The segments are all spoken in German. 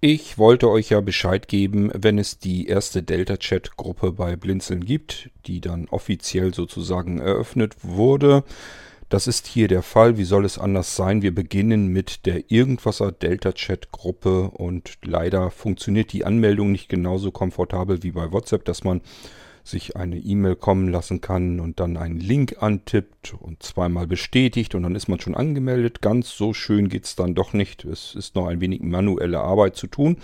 Ich wollte euch ja Bescheid geben, wenn es die erste Delta-Chat-Gruppe bei Blinzeln gibt, die dann offiziell sozusagen eröffnet wurde. Das ist hier der Fall. Wie soll es anders sein? Wir beginnen mit der Irgendwasser Delta-Chat-Gruppe und leider funktioniert die Anmeldung nicht genauso komfortabel wie bei WhatsApp, dass man sich eine E-Mail kommen lassen kann und dann einen Link antippt und zweimal bestätigt und dann ist man schon angemeldet. Ganz so schön geht es dann doch nicht. Es ist noch ein wenig manuelle Arbeit zu tun.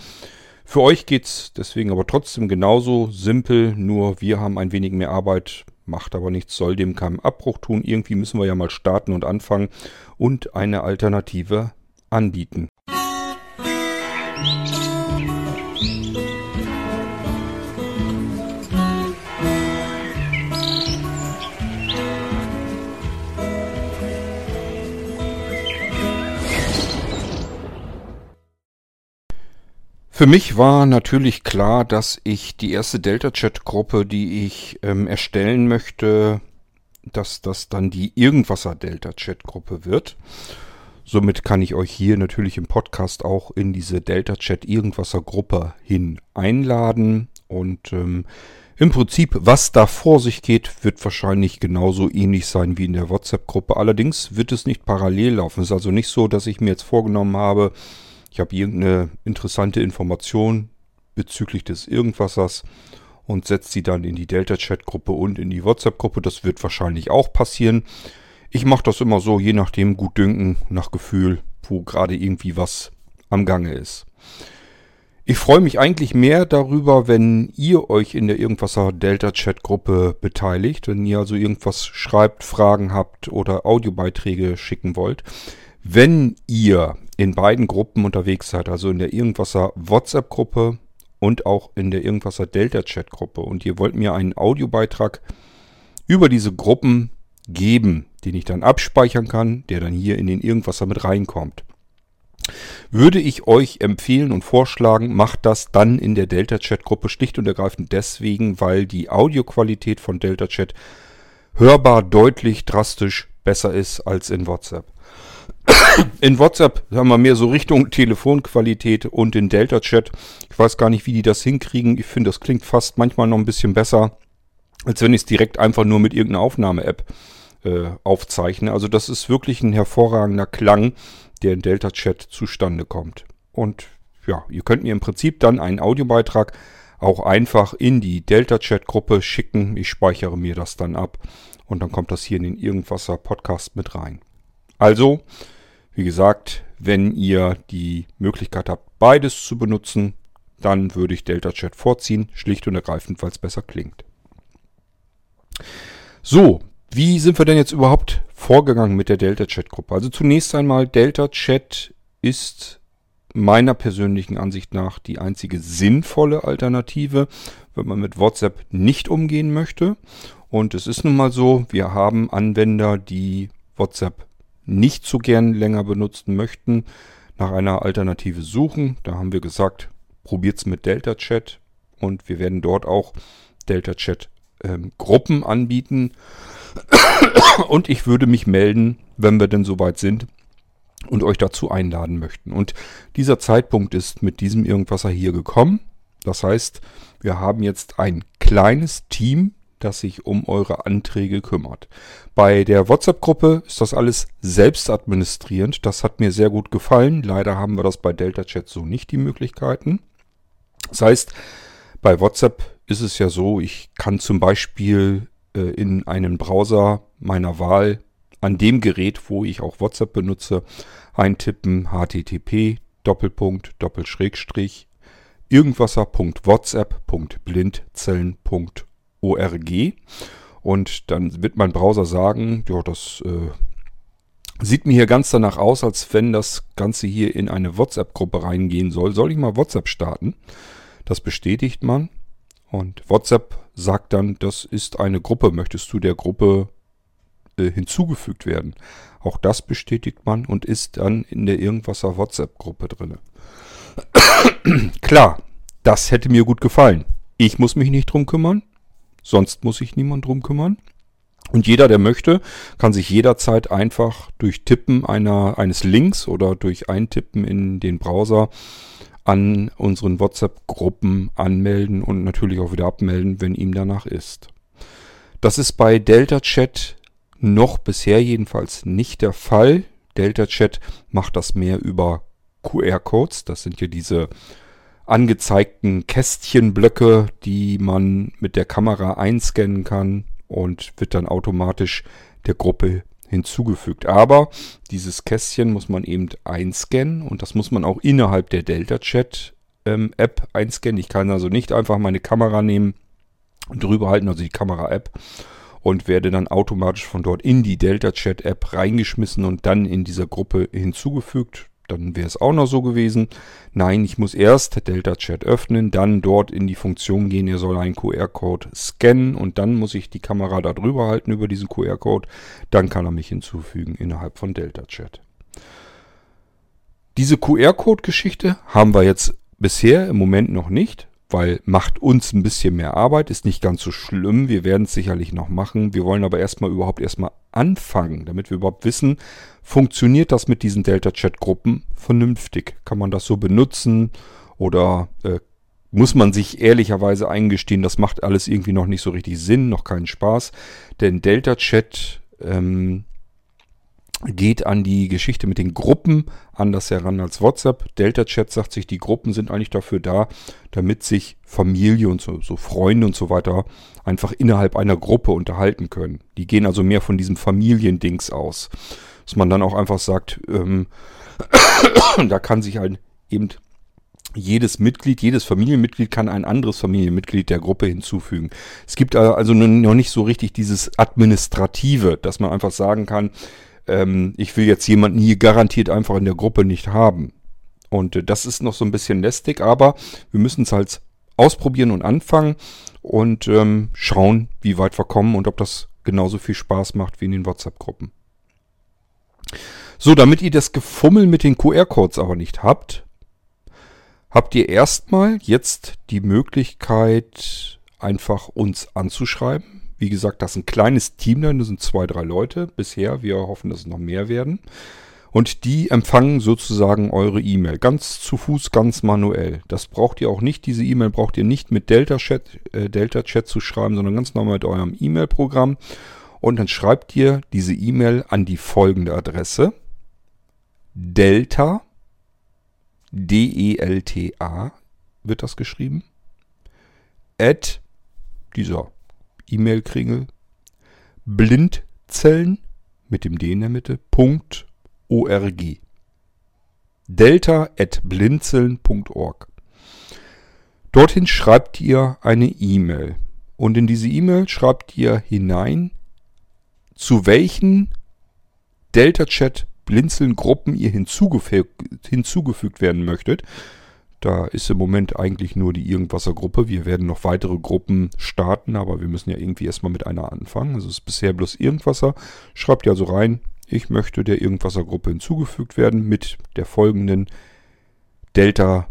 Für euch geht es deswegen aber trotzdem genauso simpel, nur wir haben ein wenig mehr Arbeit, macht aber nichts, soll dem keinen Abbruch tun. Irgendwie müssen wir ja mal starten und anfangen und eine Alternative anbieten. Für mich war natürlich klar, dass ich die erste Delta-Chat-Gruppe, die ich ähm, erstellen möchte, dass das dann die Irgendwasser Delta-Chat-Gruppe wird. Somit kann ich euch hier natürlich im Podcast auch in diese Delta-Chat Irgendwasser Gruppe hin einladen. Und ähm, im Prinzip, was da vor sich geht, wird wahrscheinlich genauso ähnlich sein wie in der WhatsApp-Gruppe. Allerdings wird es nicht parallel laufen. Es ist also nicht so, dass ich mir jetzt vorgenommen habe, ich habe irgendeine interessante Information bezüglich des Irgendwassers und setze sie dann in die Delta-Chat-Gruppe und in die WhatsApp-Gruppe. Das wird wahrscheinlich auch passieren. Ich mache das immer so, je nachdem gut dünken, nach Gefühl, wo gerade irgendwie was am Gange ist. Ich freue mich eigentlich mehr darüber, wenn ihr euch in der Irgendwasser Delta Chat Gruppe beteiligt, wenn ihr also irgendwas schreibt, Fragen habt oder Audiobeiträge schicken wollt. Wenn ihr in beiden Gruppen unterwegs seid, also in der Irgendwasser WhatsApp-Gruppe und auch in der Irgendwasser Delta-Chat-Gruppe und ihr wollt mir einen Audiobeitrag über diese Gruppen geben, den ich dann abspeichern kann, der dann hier in den Irgendwasser mit reinkommt, würde ich euch empfehlen und vorschlagen, macht das dann in der Delta-Chat-Gruppe schlicht und ergreifend deswegen, weil die Audioqualität von Delta-Chat hörbar deutlich drastisch besser ist als in WhatsApp. In WhatsApp haben wir mehr so Richtung Telefonqualität und in Delta Chat. Ich weiß gar nicht, wie die das hinkriegen. Ich finde, das klingt fast manchmal noch ein bisschen besser, als wenn ich es direkt einfach nur mit irgendeiner Aufnahme-App äh, aufzeichne. Also das ist wirklich ein hervorragender Klang, der in Delta Chat zustande kommt. Und ja, ihr könnt mir im Prinzip dann einen Audiobeitrag auch einfach in die Delta Chat Gruppe schicken. Ich speichere mir das dann ab und dann kommt das hier in den Irgendwasser Podcast mit rein. Also, wie gesagt, wenn ihr die Möglichkeit habt, beides zu benutzen, dann würde ich Delta Chat vorziehen, schlicht und ergreifend, weil es besser klingt. So, wie sind wir denn jetzt überhaupt vorgegangen mit der Delta Chat Gruppe? Also zunächst einmal, Delta Chat ist meiner persönlichen Ansicht nach die einzige sinnvolle Alternative, wenn man mit WhatsApp nicht umgehen möchte. Und es ist nun mal so, wir haben Anwender, die WhatsApp nicht so gern länger benutzen möchten, nach einer Alternative suchen. Da haben wir gesagt, probiert es mit Delta Chat und wir werden dort auch Delta Chat ähm, Gruppen anbieten. und ich würde mich melden, wenn wir denn soweit sind und euch dazu einladen möchten. Und dieser Zeitpunkt ist mit diesem Irgendwasser hier gekommen. Das heißt, wir haben jetzt ein kleines Team, das sich um eure Anträge kümmert. Bei der WhatsApp-Gruppe ist das alles selbst administrierend. Das hat mir sehr gut gefallen. Leider haben wir das bei Delta Chat so nicht die Möglichkeiten. Das heißt, bei WhatsApp ist es ja so, ich kann zum Beispiel äh, in einen Browser meiner Wahl an dem Gerät, wo ich auch WhatsApp benutze, eintippen http Doppelpunkt Doppelschrägstrich irgendwasser.whatsapp.blindzellen.org ORG. Und dann wird mein Browser sagen, ja, das äh, sieht mir hier ganz danach aus, als wenn das Ganze hier in eine WhatsApp-Gruppe reingehen soll. Soll ich mal WhatsApp starten? Das bestätigt man. Und WhatsApp sagt dann, das ist eine Gruppe. Möchtest du der Gruppe äh, hinzugefügt werden? Auch das bestätigt man und ist dann in der Irgendwasser WhatsApp-Gruppe drin. Klar, das hätte mir gut gefallen. Ich muss mich nicht drum kümmern. Sonst muss sich niemand drum kümmern. Und jeder, der möchte, kann sich jederzeit einfach durch Tippen einer, eines Links oder durch Eintippen in den Browser an unseren WhatsApp-Gruppen anmelden und natürlich auch wieder abmelden, wenn ihm danach ist. Das ist bei Delta Chat noch bisher jedenfalls nicht der Fall. Delta Chat macht das mehr über QR-Codes. Das sind ja diese angezeigten Kästchenblöcke, die man mit der Kamera einscannen kann und wird dann automatisch der Gruppe hinzugefügt. Aber dieses Kästchen muss man eben einscannen und das muss man auch innerhalb der Delta Chat ähm, App einscannen. Ich kann also nicht einfach meine Kamera nehmen und drüber halten, also die Kamera-App und werde dann automatisch von dort in die Delta Chat App reingeschmissen und dann in dieser Gruppe hinzugefügt dann wäre es auch noch so gewesen. Nein, ich muss erst Delta Chat öffnen, dann dort in die Funktion gehen, er soll einen QR-Code scannen und dann muss ich die Kamera da drüber halten über diesen QR-Code. Dann kann er mich hinzufügen innerhalb von Delta Chat. Diese QR-Code-Geschichte haben wir jetzt bisher im Moment noch nicht weil macht uns ein bisschen mehr Arbeit, ist nicht ganz so schlimm. Wir werden es sicherlich noch machen. Wir wollen aber erstmal überhaupt erstmal anfangen, damit wir überhaupt wissen, funktioniert das mit diesen Delta-Chat-Gruppen vernünftig? Kann man das so benutzen oder äh, muss man sich ehrlicherweise eingestehen, das macht alles irgendwie noch nicht so richtig Sinn, noch keinen Spaß. Denn Delta-Chat ähm, geht an die Geschichte mit den Gruppen anders heran als WhatsApp. Delta Chat sagt sich, die Gruppen sind eigentlich dafür da, damit sich Familie und so, so, Freunde und so weiter einfach innerhalb einer Gruppe unterhalten können. Die gehen also mehr von diesem Familiendings aus. Dass man dann auch einfach sagt, ähm, da kann sich halt eben jedes Mitglied, jedes Familienmitglied kann ein anderes Familienmitglied der Gruppe hinzufügen. Es gibt also noch nicht so richtig dieses Administrative, dass man einfach sagen kann, ähm, ich will jetzt jemanden hier garantiert einfach in der Gruppe nicht haben. Und äh, das ist noch so ein bisschen lästig, aber wir müssen es halt ausprobieren und anfangen und ähm, schauen, wie weit wir kommen und ob das genauso viel Spaß macht wie in den WhatsApp-Gruppen. So, damit ihr das Gefummel mit den QR-Codes aber nicht habt, habt ihr erstmal jetzt die Möglichkeit, einfach uns anzuschreiben. Wie gesagt, das ist ein kleines Team das sind zwei, drei Leute bisher. Wir hoffen, dass es noch mehr werden. Und die empfangen sozusagen eure E-Mail. Ganz zu Fuß, ganz manuell. Das braucht ihr auch nicht. Diese E-Mail braucht ihr nicht mit Delta Chat, äh, Delta Chat zu schreiben, sondern ganz normal mit eurem E-Mail-Programm. Und dann schreibt ihr diese E-Mail an die folgende Adresse. Delta, D-E-L-T-A wird das geschrieben, at dieser E-Mail-Kringel, Blindzellen mit dem D in der Mitte, Punkt .org. Delta at blinzeln.org. Dorthin schreibt ihr eine E-Mail. Und in diese E-Mail schreibt ihr hinein, zu welchen Delta-Chat Blinzeln-Gruppen ihr hinzugefügt, hinzugefügt werden möchtet. Da ist im Moment eigentlich nur die Irgendwasser-Gruppe. Wir werden noch weitere Gruppen starten, aber wir müssen ja irgendwie erstmal mit einer anfangen. Also es ist bisher bloß Irgendwasser. Schreibt ihr also rein, ich möchte der Irgendwasser-Gruppe hinzugefügt werden mit der folgenden Delta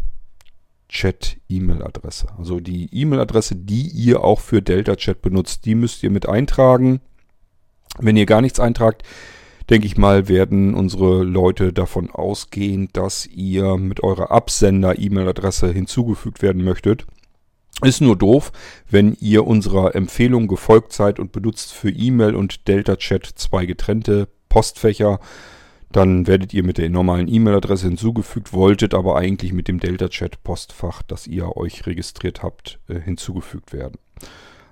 Chat E-Mail-Adresse. Also die E-Mail-Adresse, die ihr auch für Delta Chat benutzt, die müsst ihr mit eintragen. Wenn ihr gar nichts eintragt, denke ich mal, werden unsere Leute davon ausgehen, dass ihr mit eurer Absender-E-Mail-Adresse hinzugefügt werden möchtet. Ist nur doof, wenn ihr unserer Empfehlung gefolgt seid und benutzt für E-Mail und Delta Chat zwei getrennte Postfächer. Dann werdet ihr mit der normalen E-Mail-Adresse hinzugefügt, wolltet aber eigentlich mit dem Delta Chat Postfach, das ihr euch registriert habt, äh, hinzugefügt werden.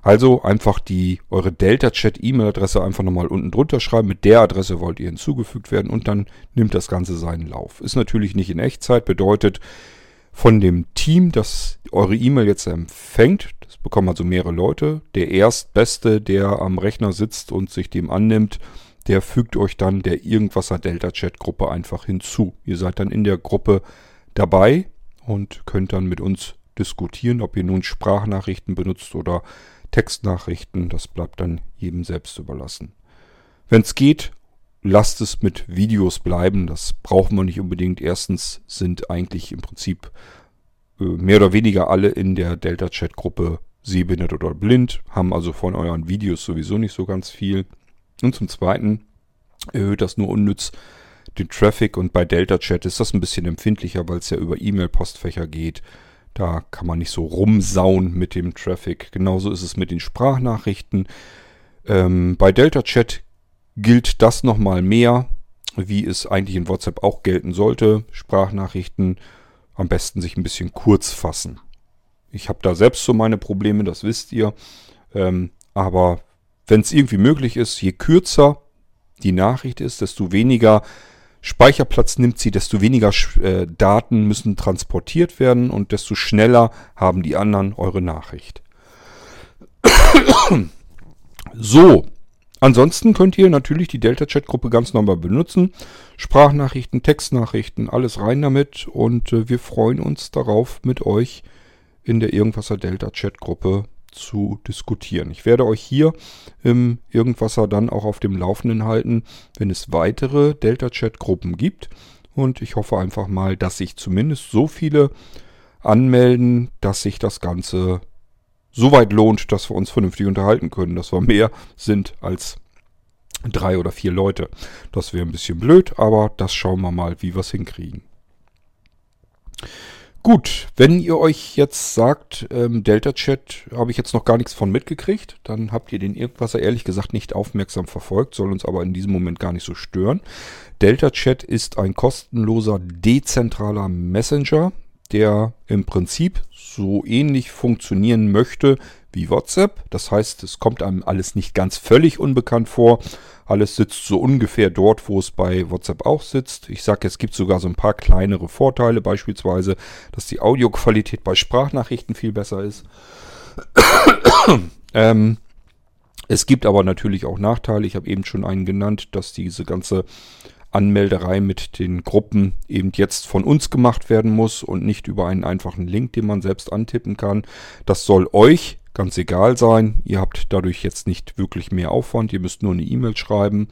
Also einfach die eure Delta Chat E-Mail-Adresse einfach nochmal unten drunter schreiben. Mit der Adresse wollt ihr hinzugefügt werden und dann nimmt das Ganze seinen Lauf. Ist natürlich nicht in Echtzeit, bedeutet von dem Team, das eure E-Mail jetzt empfängt, das bekommen also mehrere Leute, der Erstbeste, der am Rechner sitzt und sich dem annimmt, der fügt euch dann der Irgendwasser Delta Chat Gruppe einfach hinzu. Ihr seid dann in der Gruppe dabei und könnt dann mit uns diskutieren, ob ihr nun Sprachnachrichten benutzt oder Textnachrichten, das bleibt dann jedem selbst überlassen. Wenn es geht, lasst es mit Videos bleiben, das brauchen wir nicht unbedingt. Erstens sind eigentlich im Prinzip äh, mehr oder weniger alle in der Delta-Chat-Gruppe sehbehindert oder blind, haben also von euren Videos sowieso nicht so ganz viel. Und zum Zweiten erhöht das nur unnütz den Traffic und bei Delta Chat ist das ein bisschen empfindlicher, weil es ja über E-Mail-Postfächer geht. Da kann man nicht so rumsauen mit dem Traffic. Genauso ist es mit den Sprachnachrichten. Ähm, bei Delta Chat gilt das nochmal mehr, wie es eigentlich in WhatsApp auch gelten sollte. Sprachnachrichten am besten sich ein bisschen kurz fassen. Ich habe da selbst so meine Probleme, das wisst ihr. Ähm, aber wenn es irgendwie möglich ist, je kürzer die Nachricht ist, desto weniger Speicherplatz nimmt sie, desto weniger äh, Daten müssen transportiert werden und desto schneller haben die anderen eure Nachricht. so, ansonsten könnt ihr natürlich die Delta-Chat-Gruppe ganz normal benutzen. Sprachnachrichten, Textnachrichten, alles rein damit und äh, wir freuen uns darauf, mit euch in der Irgendwasser Delta-Chat-Gruppe zu diskutieren. Ich werde euch hier im Irgendwasser dann auch auf dem Laufenden halten, wenn es weitere Delta-Chat-Gruppen gibt. Und ich hoffe einfach mal, dass sich zumindest so viele anmelden, dass sich das Ganze so weit lohnt, dass wir uns vernünftig unterhalten können, dass wir mehr sind als drei oder vier Leute. Das wäre ein bisschen blöd, aber das schauen wir mal, wie wir es hinkriegen. Gut, wenn ihr euch jetzt sagt, ähm, Delta Chat habe ich jetzt noch gar nichts von mitgekriegt, dann habt ihr den irgendwas ehrlich gesagt nicht aufmerksam verfolgt, soll uns aber in diesem Moment gar nicht so stören. Delta Chat ist ein kostenloser, dezentraler Messenger, der im Prinzip so ähnlich funktionieren möchte wie WhatsApp. Das heißt, es kommt einem alles nicht ganz völlig unbekannt vor. Alles sitzt so ungefähr dort, wo es bei WhatsApp auch sitzt. Ich sage, es gibt sogar so ein paar kleinere Vorteile, beispielsweise, dass die Audioqualität bei Sprachnachrichten viel besser ist. ähm, es gibt aber natürlich auch Nachteile. Ich habe eben schon einen genannt, dass diese ganze Anmelderei mit den Gruppen eben jetzt von uns gemacht werden muss und nicht über einen einfachen Link, den man selbst antippen kann. Das soll euch ganz egal sein. Ihr habt dadurch jetzt nicht wirklich mehr Aufwand. Ihr müsst nur eine E-Mail schreiben.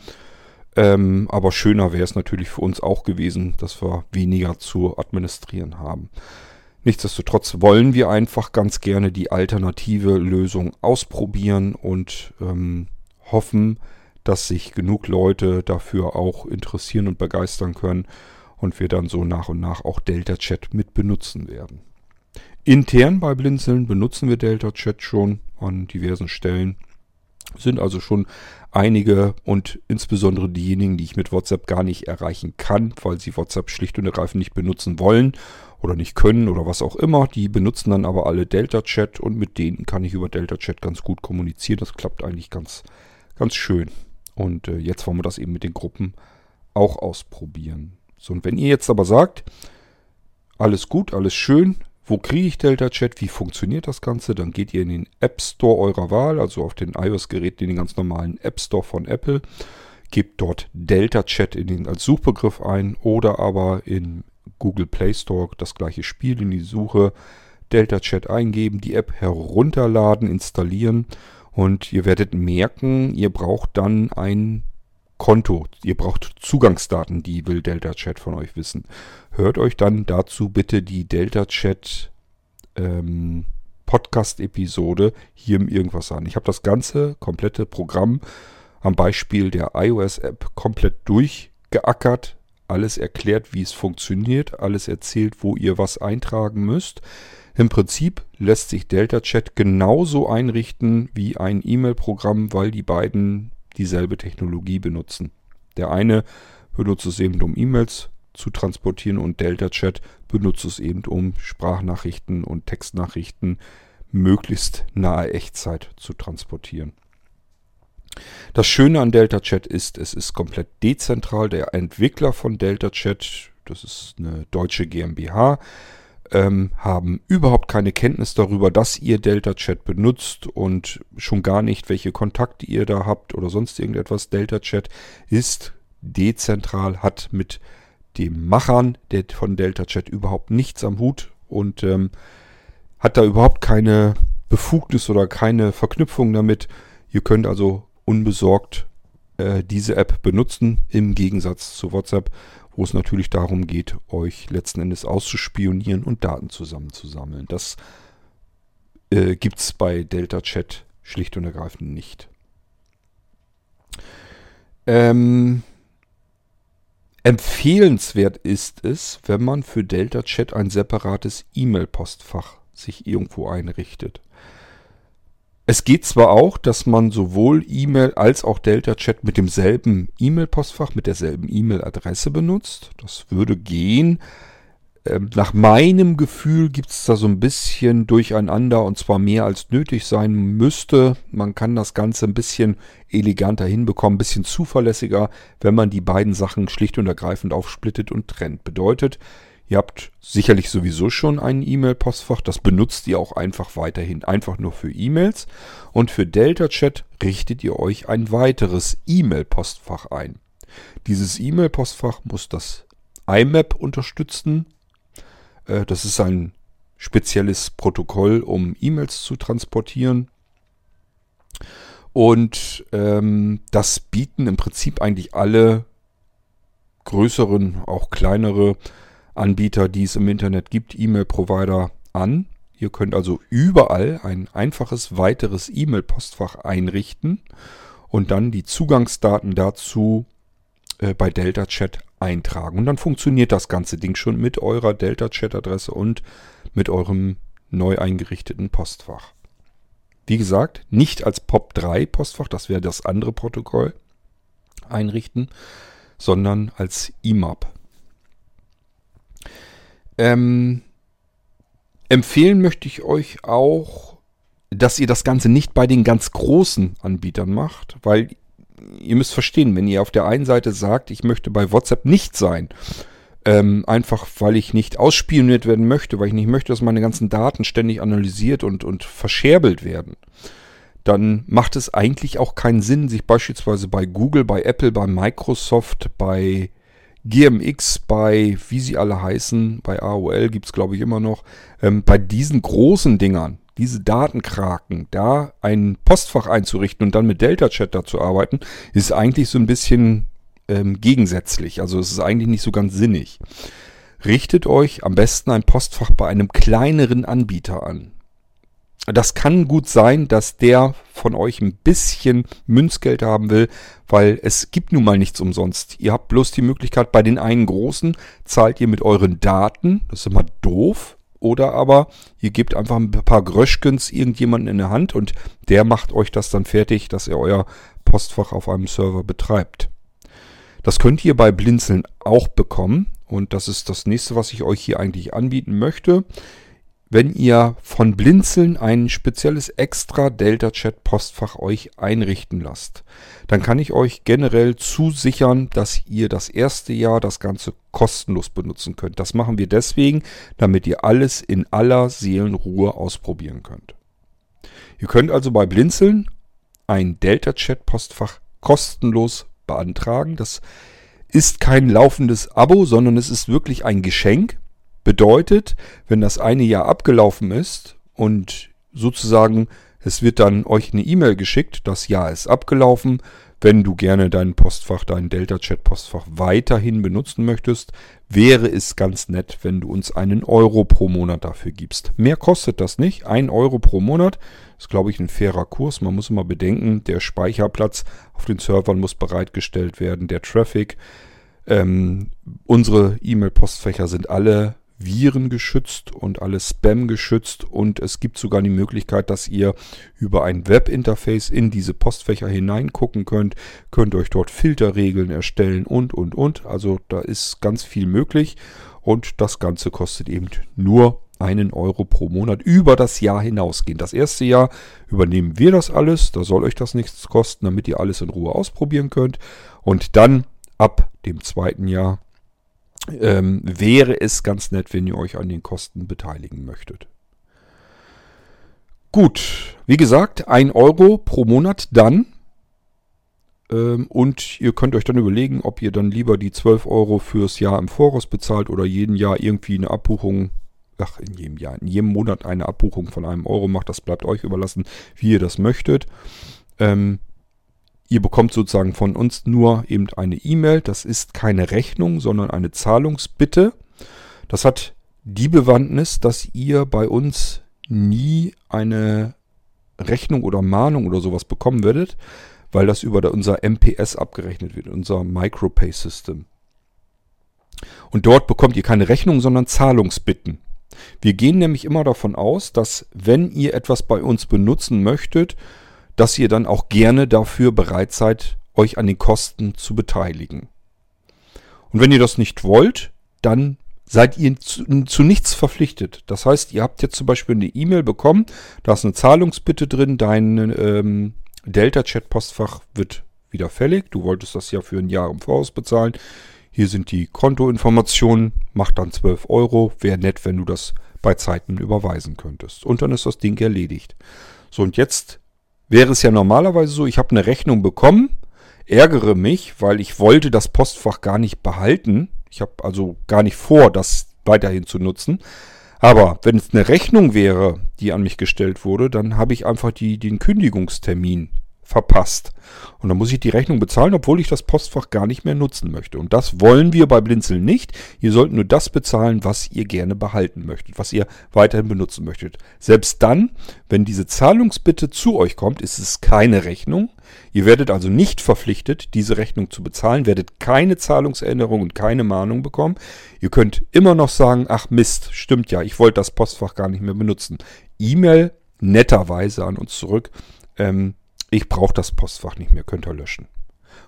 Ähm, aber schöner wäre es natürlich für uns auch gewesen, dass wir weniger zu administrieren haben. Nichtsdestotrotz wollen wir einfach ganz gerne die alternative Lösung ausprobieren und ähm, hoffen, dass sich genug Leute dafür auch interessieren und begeistern können und wir dann so nach und nach auch Delta Chat mit benutzen werden. Intern bei Blinzeln benutzen wir Delta Chat schon an diversen Stellen. Sind also schon einige und insbesondere diejenigen, die ich mit WhatsApp gar nicht erreichen kann, weil sie WhatsApp schlicht und ergreifend nicht benutzen wollen oder nicht können oder was auch immer. Die benutzen dann aber alle Delta Chat und mit denen kann ich über Delta Chat ganz gut kommunizieren. Das klappt eigentlich ganz, ganz schön. Und äh, jetzt wollen wir das eben mit den Gruppen auch ausprobieren. So, und wenn ihr jetzt aber sagt, alles gut, alles schön, wo kriege ich Delta Chat? Wie funktioniert das Ganze? Dann geht ihr in den App Store eurer Wahl, also auf den iOS-Geräten in den ganz normalen App Store von Apple. Gebt dort Delta Chat in den, als Suchbegriff ein oder aber in Google Play Store das gleiche Spiel in die Suche Delta Chat eingeben, die App herunterladen, installieren und ihr werdet merken, ihr braucht dann ein Konto. Ihr braucht Zugangsdaten, die will Delta Chat von euch wissen. Hört euch dann dazu bitte die Delta Chat ähm, Podcast-Episode hier im Irgendwas an. Ich habe das ganze komplette Programm am Beispiel der iOS-App komplett durchgeackert, alles erklärt, wie es funktioniert, alles erzählt, wo ihr was eintragen müsst. Im Prinzip lässt sich Delta Chat genauso einrichten wie ein E-Mail-Programm, weil die beiden dieselbe Technologie benutzen. Der eine benutzt es eben, um E-Mails zu transportieren und Delta Chat benutzt es eben, um Sprachnachrichten und Textnachrichten möglichst nahe Echtzeit zu transportieren. Das Schöne an Delta Chat ist, es ist komplett dezentral. Der Entwickler von Delta Chat, das ist eine deutsche GmbH, ähm, haben überhaupt keine Kenntnis darüber, dass ihr Delta Chat benutzt und schon gar nicht, welche Kontakte ihr da habt oder sonst irgendetwas. Delta Chat ist dezentral, hat mit dem Machern der, von Delta Chat überhaupt nichts am Hut und ähm, hat da überhaupt keine Befugnis oder keine Verknüpfung damit. Ihr könnt also unbesorgt äh, diese App benutzen im Gegensatz zu WhatsApp wo es natürlich darum geht, euch letzten Endes auszuspionieren und Daten zusammenzusammeln. Das äh, gibt es bei Delta Chat schlicht und ergreifend nicht. Ähm, Empfehlenswert ist es, wenn man für Delta Chat ein separates E-Mail-Postfach sich irgendwo einrichtet. Es geht zwar auch, dass man sowohl E-Mail als auch Delta Chat mit demselben E-Mail-Postfach, mit derselben E-Mail-Adresse benutzt. Das würde gehen. Ähm, nach meinem Gefühl gibt es da so ein bisschen Durcheinander und zwar mehr als nötig sein müsste. Man kann das Ganze ein bisschen eleganter hinbekommen, ein bisschen zuverlässiger, wenn man die beiden Sachen schlicht und ergreifend aufsplittet und trennt. Bedeutet, Ihr habt sicherlich sowieso schon ein E-Mail-Postfach, das benutzt ihr auch einfach weiterhin, einfach nur für E-Mails. Und für Delta Chat richtet ihr euch ein weiteres E-Mail-Postfach ein. Dieses E-Mail-Postfach muss das IMAP unterstützen. Äh, das ist ein spezielles Protokoll, um E-Mails zu transportieren. Und ähm, das bieten im Prinzip eigentlich alle größeren, auch kleinere Anbieter, die es im Internet gibt, E-Mail-Provider an. Ihr könnt also überall ein einfaches weiteres E-Mail-Postfach einrichten und dann die Zugangsdaten dazu äh, bei Delta Chat eintragen. Und dann funktioniert das ganze Ding schon mit eurer Delta Chat-Adresse und mit eurem neu eingerichteten Postfach. Wie gesagt, nicht als POP3 Postfach, das wäre das andere Protokoll, einrichten, sondern als IMAP. Ähm, empfehlen möchte ich euch auch, dass ihr das Ganze nicht bei den ganz großen Anbietern macht, weil ihr müsst verstehen, wenn ihr auf der einen Seite sagt, ich möchte bei WhatsApp nicht sein, ähm, einfach weil ich nicht ausspioniert werden möchte, weil ich nicht möchte, dass meine ganzen Daten ständig analysiert und, und verscherbelt werden, dann macht es eigentlich auch keinen Sinn, sich beispielsweise bei Google, bei Apple, bei Microsoft, bei GMX, bei wie sie alle heißen, bei AOL gibt es glaube ich immer noch, ähm, bei diesen großen Dingern, diese Datenkraken, da ein Postfach einzurichten und dann mit Delta Chat zu arbeiten, ist eigentlich so ein bisschen ähm, gegensätzlich. Also es ist eigentlich nicht so ganz sinnig. Richtet euch am besten ein Postfach bei einem kleineren Anbieter an das kann gut sein, dass der von euch ein bisschen Münzgeld haben will, weil es gibt nun mal nichts umsonst. Ihr habt bloß die Möglichkeit, bei den einen großen zahlt ihr mit euren Daten, das ist immer doof, oder aber ihr gebt einfach ein paar Gröschkens irgendjemanden in der Hand und der macht euch das dann fertig, dass ihr euer Postfach auf einem Server betreibt. Das könnt ihr bei Blinzeln auch bekommen und das ist das nächste, was ich euch hier eigentlich anbieten möchte wenn ihr von Blinzeln ein spezielles extra Delta Chat Postfach euch einrichten lasst, dann kann ich euch generell zusichern, dass ihr das erste Jahr das Ganze kostenlos benutzen könnt. Das machen wir deswegen, damit ihr alles in aller Seelenruhe ausprobieren könnt. Ihr könnt also bei Blinzeln ein Delta Chat Postfach kostenlos beantragen. Das ist kein laufendes Abo, sondern es ist wirklich ein Geschenk. Bedeutet, wenn das eine Jahr abgelaufen ist und sozusagen es wird dann euch eine E-Mail geschickt, das Jahr ist abgelaufen. Wenn du gerne dein Postfach, dein Delta-Chat-Postfach weiterhin benutzen möchtest, wäre es ganz nett, wenn du uns einen Euro pro Monat dafür gibst. Mehr kostet das nicht. Ein Euro pro Monat ist, glaube ich, ein fairer Kurs. Man muss immer bedenken, der Speicherplatz auf den Servern muss bereitgestellt werden, der Traffic. Ähm, unsere E-Mail-Postfächer sind alle Viren geschützt und alles Spam geschützt. Und es gibt sogar die Möglichkeit, dass ihr über ein Webinterface in diese Postfächer hineingucken könnt, könnt euch dort Filterregeln erstellen und und und. Also da ist ganz viel möglich. Und das Ganze kostet eben nur einen Euro pro Monat über das Jahr hinausgehen. Das erste Jahr übernehmen wir das alles, da soll euch das nichts kosten, damit ihr alles in Ruhe ausprobieren könnt. Und dann ab dem zweiten Jahr ähm, wäre es ganz nett, wenn ihr euch an den Kosten beteiligen möchtet. Gut, wie gesagt, 1 Euro pro Monat dann. Ähm, und ihr könnt euch dann überlegen, ob ihr dann lieber die 12 Euro fürs Jahr im Voraus bezahlt oder jeden Jahr irgendwie eine Abbuchung, ach, in jedem Jahr, in jedem Monat eine Abbuchung von einem Euro macht. Das bleibt euch überlassen, wie ihr das möchtet. Ähm, Ihr bekommt sozusagen von uns nur eben eine E-Mail. Das ist keine Rechnung, sondern eine Zahlungsbitte. Das hat die Bewandtnis, dass ihr bei uns nie eine Rechnung oder Mahnung oder sowas bekommen werdet, weil das über unser MPS abgerechnet wird, unser Micropay System. Und dort bekommt ihr keine Rechnung, sondern Zahlungsbitten. Wir gehen nämlich immer davon aus, dass wenn ihr etwas bei uns benutzen möchtet, dass ihr dann auch gerne dafür bereit seid, euch an den Kosten zu beteiligen. Und wenn ihr das nicht wollt, dann seid ihr zu, zu, nichts verpflichtet. Das heißt, ihr habt jetzt zum Beispiel eine E-Mail bekommen, da ist eine Zahlungsbitte drin, dein ähm, Delta-Chat-Postfach wird wieder fällig. Du wolltest das ja für ein Jahr im Voraus bezahlen. Hier sind die Kontoinformationen, macht dann 12 Euro. Wäre nett, wenn du das bei Zeiten überweisen könntest. Und dann ist das Ding erledigt. So, und jetzt wäre es ja normalerweise so, ich habe eine Rechnung bekommen, ärgere mich, weil ich wollte das Postfach gar nicht behalten. Ich habe also gar nicht vor, das weiterhin zu nutzen. Aber wenn es eine Rechnung wäre, die an mich gestellt wurde, dann habe ich einfach die, den Kündigungstermin verpasst. Und dann muss ich die Rechnung bezahlen, obwohl ich das Postfach gar nicht mehr nutzen möchte. Und das wollen wir bei Blinzeln nicht. Ihr sollt nur das bezahlen, was ihr gerne behalten möchtet, was ihr weiterhin benutzen möchtet. Selbst dann, wenn diese Zahlungsbitte zu euch kommt, ist es keine Rechnung. Ihr werdet also nicht verpflichtet, diese Rechnung zu bezahlen, werdet keine Zahlungserinnerung und keine Mahnung bekommen. Ihr könnt immer noch sagen, ach Mist, stimmt ja, ich wollte das Postfach gar nicht mehr benutzen. E-Mail netterweise an uns zurück. Ähm, ich brauche das Postfach nicht mehr, könnt ihr löschen.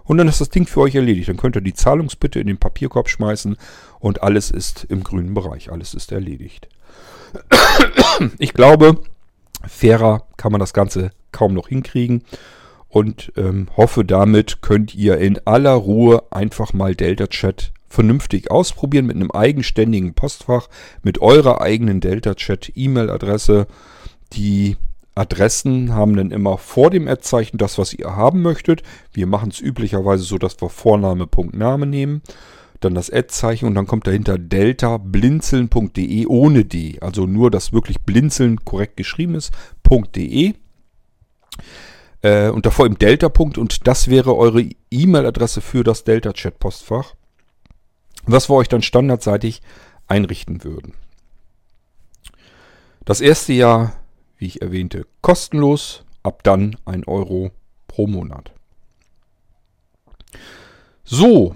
Und dann ist das Ding für euch erledigt. Dann könnt ihr die Zahlungsbitte in den Papierkorb schmeißen und alles ist im grünen Bereich. Alles ist erledigt. Ich glaube, fairer kann man das Ganze kaum noch hinkriegen und ähm, hoffe damit könnt ihr in aller Ruhe einfach mal Delta Chat vernünftig ausprobieren mit einem eigenständigen Postfach, mit eurer eigenen Delta Chat E-Mail-Adresse, die Adressen haben dann immer vor dem Ad-Zeichen das, was ihr haben möchtet. Wir machen es üblicherweise so, dass wir Vorname, Punkt, Name nehmen. Dann das Ad-Zeichen und dann kommt dahinter delta blinzeln.de ohne D. Also nur, dass wirklich blinzeln korrekt geschrieben ist. .de. Äh, und davor im Delta-Punkt und das wäre eure E-Mail-Adresse für das Delta-Chat-Postfach. Was wir euch dann standardseitig einrichten würden. Das erste Jahr wie ich erwähnte, kostenlos. Ab dann 1 Euro pro Monat. So,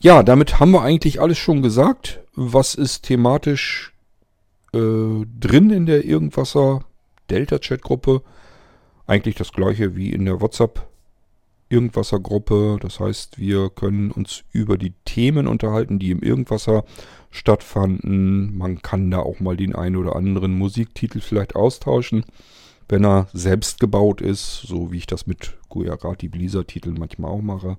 ja, damit haben wir eigentlich alles schon gesagt. Was ist thematisch äh, drin in der Irgendwasser Delta-Chat-Gruppe? Eigentlich das gleiche wie in der WhatsApp Irgendwasser-Gruppe. Das heißt, wir können uns über die Themen unterhalten, die im Irgendwasser stattfanden. Man kann da auch mal den einen oder anderen Musiktitel vielleicht austauschen, wenn er selbst gebaut ist, so wie ich das mit Gujarati Blizzard Titeln manchmal auch mache.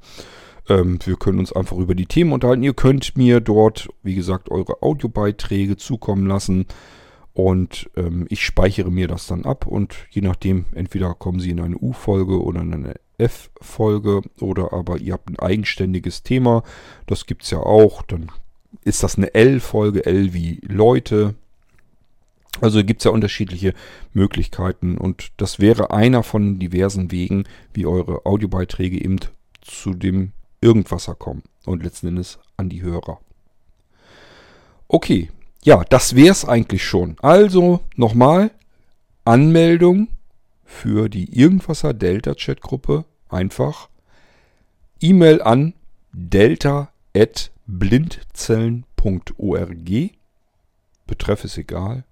Ähm, wir können uns einfach über die Themen unterhalten. Ihr könnt mir dort, wie gesagt, eure Audiobeiträge zukommen lassen. Und ähm, ich speichere mir das dann ab und je nachdem, entweder kommen sie in eine U-Folge oder in eine F-Folge oder aber ihr habt ein eigenständiges Thema. Das gibt es ja auch. Dann ist das eine L-Folge, L wie Leute. Also gibt es ja unterschiedliche Möglichkeiten und das wäre einer von diversen Wegen, wie eure Audiobeiträge eben zu dem Irgendwasser kommen und letzten Endes an die Hörer. Okay, ja, das wäre es eigentlich schon. Also nochmal, Anmeldung für die Irgendwasser Delta Chat Gruppe einfach E-Mail an delta@ blindzellen.org. Betreff ist egal.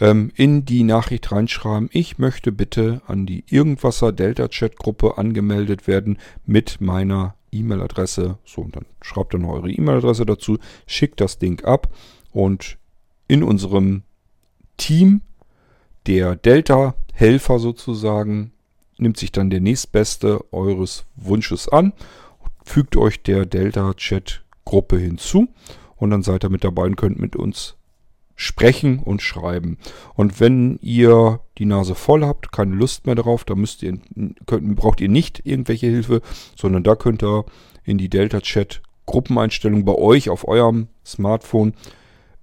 Ähm, in die Nachricht reinschreiben, ich möchte bitte an die Irgendwasser Delta Chat Gruppe angemeldet werden mit meiner E-Mail-Adresse. So, und dann schreibt dann eure E-Mail-Adresse dazu, schickt das Ding ab und in unserem Team der Delta-Helfer sozusagen nimmt sich dann der nächstbeste eures Wunsches an, fügt euch der Delta-Chat Gruppe hinzu und dann seid ihr mit dabei und könnt mit uns sprechen und schreiben. Und wenn ihr die Nase voll habt, keine Lust mehr darauf, da müsst ihr, könnt, braucht ihr nicht irgendwelche Hilfe, sondern da könnt ihr in die Delta Chat Gruppeneinstellung bei euch auf eurem Smartphone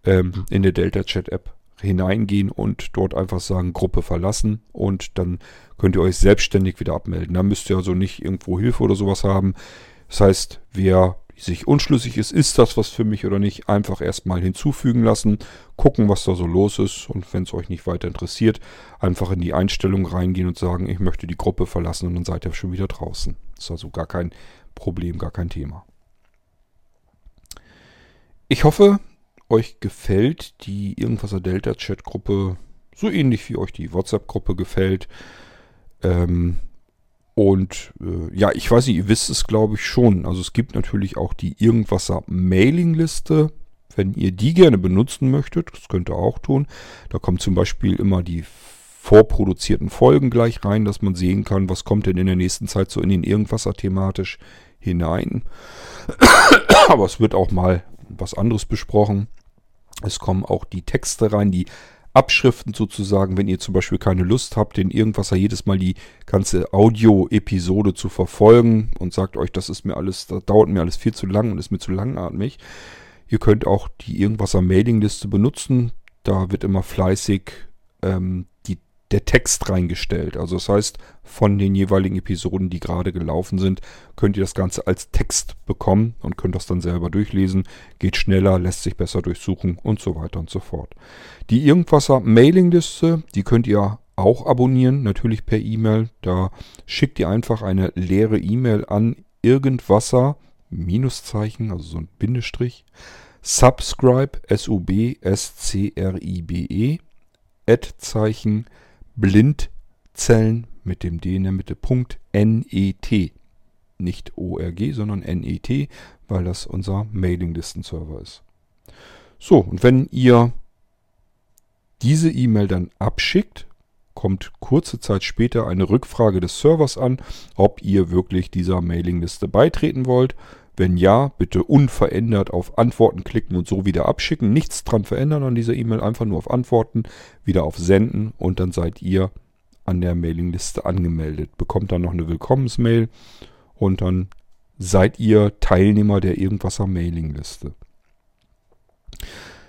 ähm, in der Delta Chat App hineingehen und dort einfach sagen Gruppe verlassen und dann könnt ihr euch selbstständig wieder abmelden. Da müsst ihr also nicht irgendwo Hilfe oder sowas haben. Das heißt, wer sich unschlüssig ist, ist das was für mich oder nicht, einfach erstmal hinzufügen lassen, gucken, was da so los ist und wenn es euch nicht weiter interessiert, einfach in die Einstellung reingehen und sagen, ich möchte die Gruppe verlassen und dann seid ihr schon wieder draußen. Das ist also gar kein Problem, gar kein Thema. Ich hoffe, euch gefällt die Irgendwaser Delta Chat Gruppe so ähnlich wie euch die WhatsApp Gruppe gefällt. Ähm, und äh, ja, ich weiß nicht, ihr wisst es glaube ich schon. Also es gibt natürlich auch die Irgendwaser Mailingliste. Wenn ihr die gerne benutzen möchtet, das könnt ihr auch tun. Da kommen zum Beispiel immer die vorproduzierten Folgen gleich rein, dass man sehen kann, was kommt denn in der nächsten Zeit so in den Irgendwasser thematisch hinein. Aber es wird auch mal was anderes besprochen. Es kommen auch die Texte rein, die Abschriften sozusagen, wenn ihr zum Beispiel keine Lust habt, den Irgendwasser jedes Mal die ganze Audio-Episode zu verfolgen und sagt euch, das ist mir alles, das dauert mir alles viel zu lang und ist mir zu langatmig. Ihr könnt auch die Irgendwasser Mailingliste benutzen. Da wird immer fleißig ähm, der Text reingestellt. Also das heißt, von den jeweiligen Episoden, die gerade gelaufen sind, könnt ihr das Ganze als Text bekommen und könnt das dann selber durchlesen. Geht schneller, lässt sich besser durchsuchen und so weiter und so fort. Die Irgendwasser Mailingliste, die könnt ihr auch abonnieren, natürlich per E-Mail. Da schickt ihr einfach eine leere E-Mail an irgendwasser Minuszeichen, also so ein Bindestrich, subscribe, S-U-B-S-C-R-I-B-E, Ad-Zeichen, Blindzellen mit dem D in der Mitte. Punkt NET. Nicht ORG, sondern NET, weil das unser Mailinglisten-Server ist. So, und wenn ihr diese E-Mail dann abschickt, kommt kurze Zeit später eine Rückfrage des Servers an, ob ihr wirklich dieser Mailingliste beitreten wollt. Wenn ja, bitte unverändert auf Antworten klicken und so wieder abschicken. Nichts dran verändern an dieser E-Mail, einfach nur auf Antworten, wieder auf Senden und dann seid ihr an der Mailingliste angemeldet. Bekommt dann noch eine Willkommensmail und dann seid ihr Teilnehmer der Irgendwasser Mailingliste.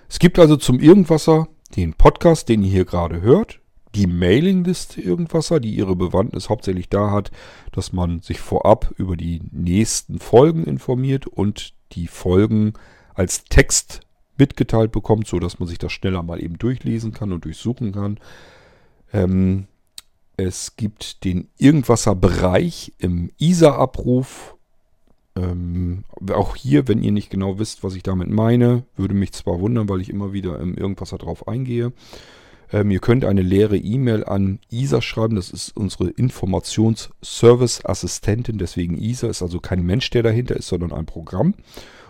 Es gibt also zum Irgendwasser den Podcast, den ihr hier gerade hört die Mailingliste Irgendwasser, die ihre Bewandtnis hauptsächlich da hat, dass man sich vorab über die nächsten Folgen informiert und die Folgen als Text mitgeteilt bekommt, so dass man sich das schneller mal eben durchlesen kann und durchsuchen kann. Ähm, es gibt den Irgendwasser-Bereich im ISA-Abruf. Ähm, auch hier, wenn ihr nicht genau wisst, was ich damit meine, würde mich zwar wundern, weil ich immer wieder im Irgendwasser drauf eingehe. Ähm, ihr könnt eine leere E-Mail an ISA schreiben. Das ist unsere Informationsservice-Assistentin. Deswegen ISA ist also kein Mensch, der dahinter ist, sondern ein Programm.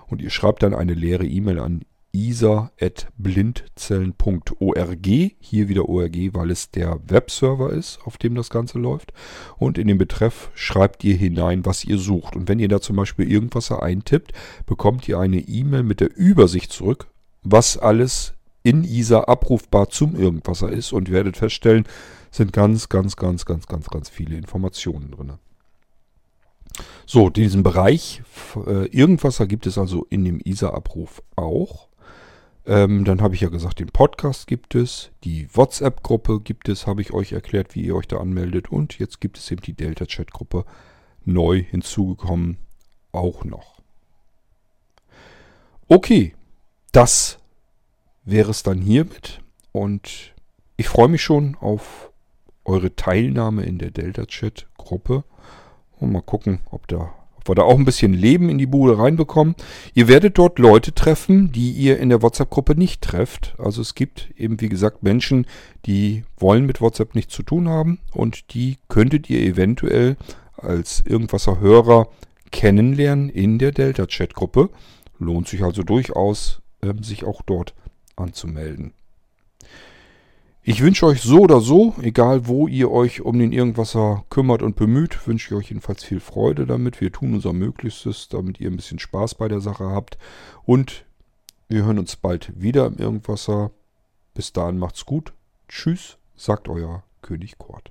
Und ihr schreibt dann eine leere E-Mail an isa.blindzellen.org. Hier wieder ORG, weil es der Webserver ist, auf dem das Ganze läuft. Und in den Betreff schreibt ihr hinein, was ihr sucht. Und wenn ihr da zum Beispiel irgendwas eintippt, bekommt ihr eine E-Mail mit der Übersicht zurück, was alles in ISA abrufbar zum Irgendwasser ist und werdet feststellen, sind ganz, ganz, ganz, ganz, ganz, ganz viele Informationen drin. So, diesen Bereich äh, Irgendwasser gibt es also in dem ISA-Abruf auch. Ähm, dann habe ich ja gesagt, den Podcast gibt es, die WhatsApp-Gruppe gibt es, habe ich euch erklärt, wie ihr euch da anmeldet. Und jetzt gibt es eben die Delta-Chat-Gruppe neu hinzugekommen auch noch. Okay, das wäre es dann hiermit. Und ich freue mich schon auf eure Teilnahme in der Delta-Chat-Gruppe. Und mal gucken, ob, da, ob wir da auch ein bisschen Leben in die Bude reinbekommen. Ihr werdet dort Leute treffen, die ihr in der WhatsApp-Gruppe nicht trefft. Also es gibt eben, wie gesagt, Menschen, die wollen mit WhatsApp nichts zu tun haben. Und die könntet ihr eventuell als irgendwaser Hörer kennenlernen in der Delta-Chat-Gruppe. Lohnt sich also durchaus, äh, sich auch dort anzumelden. Ich wünsche euch so oder so, egal wo ihr euch um den Irgendwasser kümmert und bemüht, wünsche ich euch jedenfalls viel Freude damit. Wir tun unser Möglichstes, damit ihr ein bisschen Spaß bei der Sache habt. Und wir hören uns bald wieder im Irgendwasser. Bis dahin macht's gut. Tschüss, sagt euer König Kort.